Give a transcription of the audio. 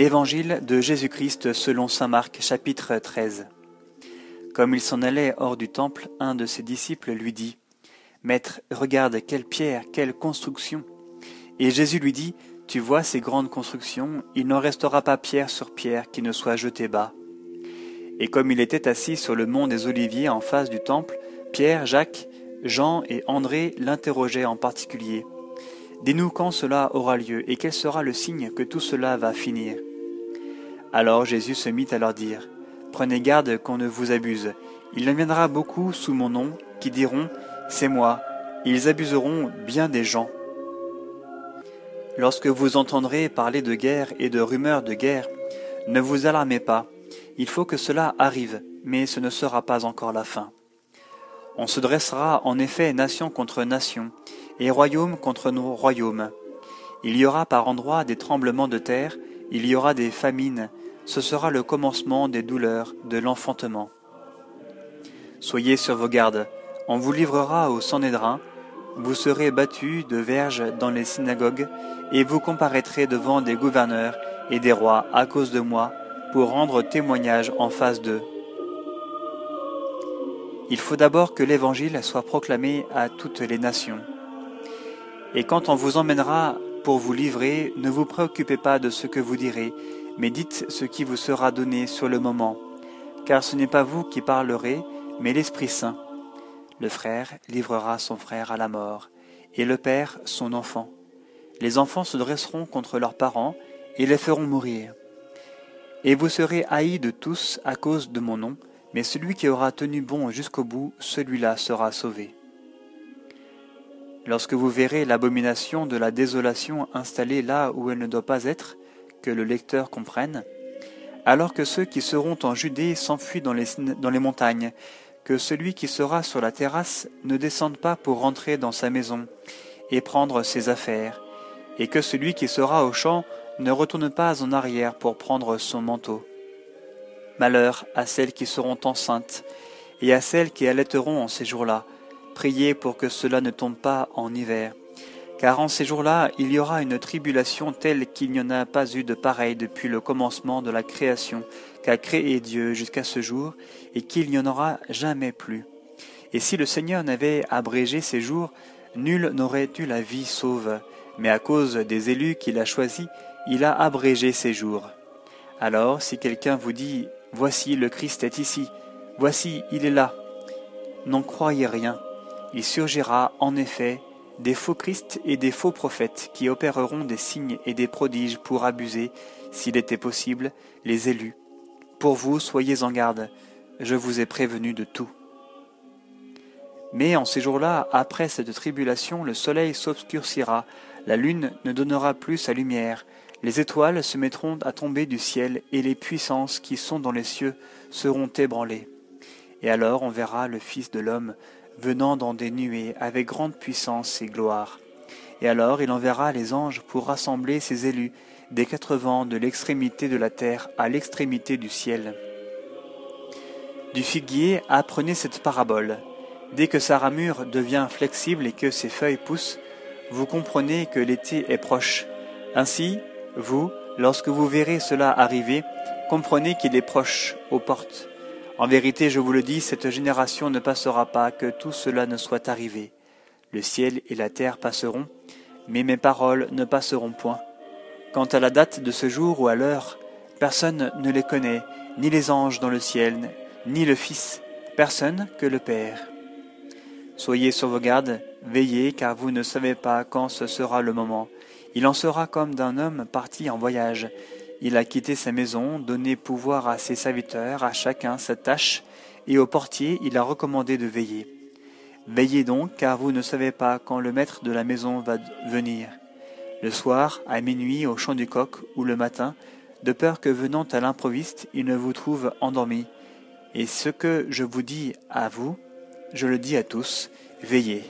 Évangile de Jésus-Christ selon Saint Marc chapitre 13 Comme il s'en allait hors du temple, un de ses disciples lui dit, Maître, regarde quelle pierre, quelle construction. Et Jésus lui dit, Tu vois ces grandes constructions, il n'en restera pas pierre sur pierre qui ne soit jetée bas. Et comme il était assis sur le mont des Oliviers en face du temple, Pierre, Jacques, Jean et André l'interrogeaient en particulier. Dis-nous quand cela aura lieu et quel sera le signe que tout cela va finir. Alors Jésus se mit à leur dire, Prenez garde qu'on ne vous abuse. Il en viendra beaucoup sous mon nom qui diront, C'est moi. Ils abuseront bien des gens. Lorsque vous entendrez parler de guerre et de rumeurs de guerre, ne vous alarmez pas. Il faut que cela arrive, mais ce ne sera pas encore la fin. On se dressera en effet nation contre nation, et royaume contre nos royaumes. Il y aura par endroits des tremblements de terre, il y aura des famines, ce sera le commencement des douleurs, de l'enfantement. Soyez sur vos gardes, on vous livrera au Sanhédrin, vous serez battus de verges dans les synagogues, et vous comparaîtrez devant des gouverneurs et des rois à cause de moi, pour rendre témoignage en face d'eux. Il faut d'abord que l'Évangile soit proclamé à toutes les nations. Et quand on vous emmènera pour vous livrer, ne vous préoccupez pas de ce que vous direz, mais dites ce qui vous sera donné sur le moment, car ce n'est pas vous qui parlerez, mais l'Esprit Saint. Le frère livrera son frère à la mort, et le père son enfant. Les enfants se dresseront contre leurs parents, et les feront mourir. Et vous serez haïs de tous à cause de mon nom, mais celui qui aura tenu bon jusqu'au bout, celui-là sera sauvé. Lorsque vous verrez l'abomination de la désolation installée là où elle ne doit pas être, que le lecteur comprenne, alors que ceux qui seront en Judée s'enfuient dans les, montagnes, que celui qui sera sur la terrasse ne descende pas pour rentrer dans sa maison et prendre ses affaires, et que celui qui sera au champ ne retourne pas en arrière pour prendre son manteau. Malheur à celles qui seront enceintes et à celles qui allaiteront en ces jours-là. Priez pour que cela ne tombe pas en hiver. Car en ces jours-là, il y aura une tribulation telle qu'il n'y en a pas eu de pareille depuis le commencement de la création qu'a créé Dieu jusqu'à ce jour, et qu'il n'y en aura jamais plus. Et si le Seigneur n'avait abrégé ces jours, nul n'aurait eu la vie sauve, mais à cause des élus qu'il a choisis, il a abrégé ces jours. Alors, si quelqu'un vous dit Voici le Christ est ici, voici il est là. N'en croyez rien, il surgira en effet des faux Christ et des faux prophètes qui opéreront des signes et des prodiges pour abuser, s'il était possible, les élus. Pour vous, soyez en garde, je vous ai prévenu de tout. Mais en ces jours-là, après cette tribulation, le soleil s'obscurcira, la lune ne donnera plus sa lumière, les étoiles se mettront à tomber du ciel, et les puissances qui sont dans les cieux seront ébranlées. Et alors on verra le Fils de l'homme venant dans des nuées avec grande puissance et gloire. Et alors il enverra les anges pour rassembler ses élus des quatre vents de l'extrémité de la terre à l'extrémité du ciel. Du figuier apprenez cette parabole. Dès que sa ramure devient flexible et que ses feuilles poussent, vous comprenez que l'été est proche. Ainsi, vous, lorsque vous verrez cela arriver, comprenez qu'il est proche, aux portes. En vérité, je vous le dis, cette génération ne passera pas que tout cela ne soit arrivé. Le ciel et la terre passeront, mais mes paroles ne passeront point. Quant à la date de ce jour ou à l'heure, personne ne les connaît, ni les anges dans le ciel, ni le Fils, personne que le Père. Soyez sur vos gardes, veillez, car vous ne savez pas quand ce sera le moment. Il en sera comme d'un homme parti en voyage. Il a quitté sa maison, donné pouvoir à ses serviteurs, à chacun sa tâche, et au portier il a recommandé de veiller. Veillez donc, car vous ne savez pas quand le maître de la maison va venir. Le soir, à minuit, au chant du coq, ou le matin, de peur que venant à l'improviste, il ne vous trouve endormi. Et ce que je vous dis à vous, je le dis à tous, veillez.